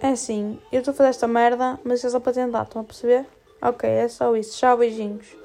É assim, eu estou a fazer esta merda, mas é só para tentar, estão a perceber? Ok, é só isso. Tchau, beijinhos.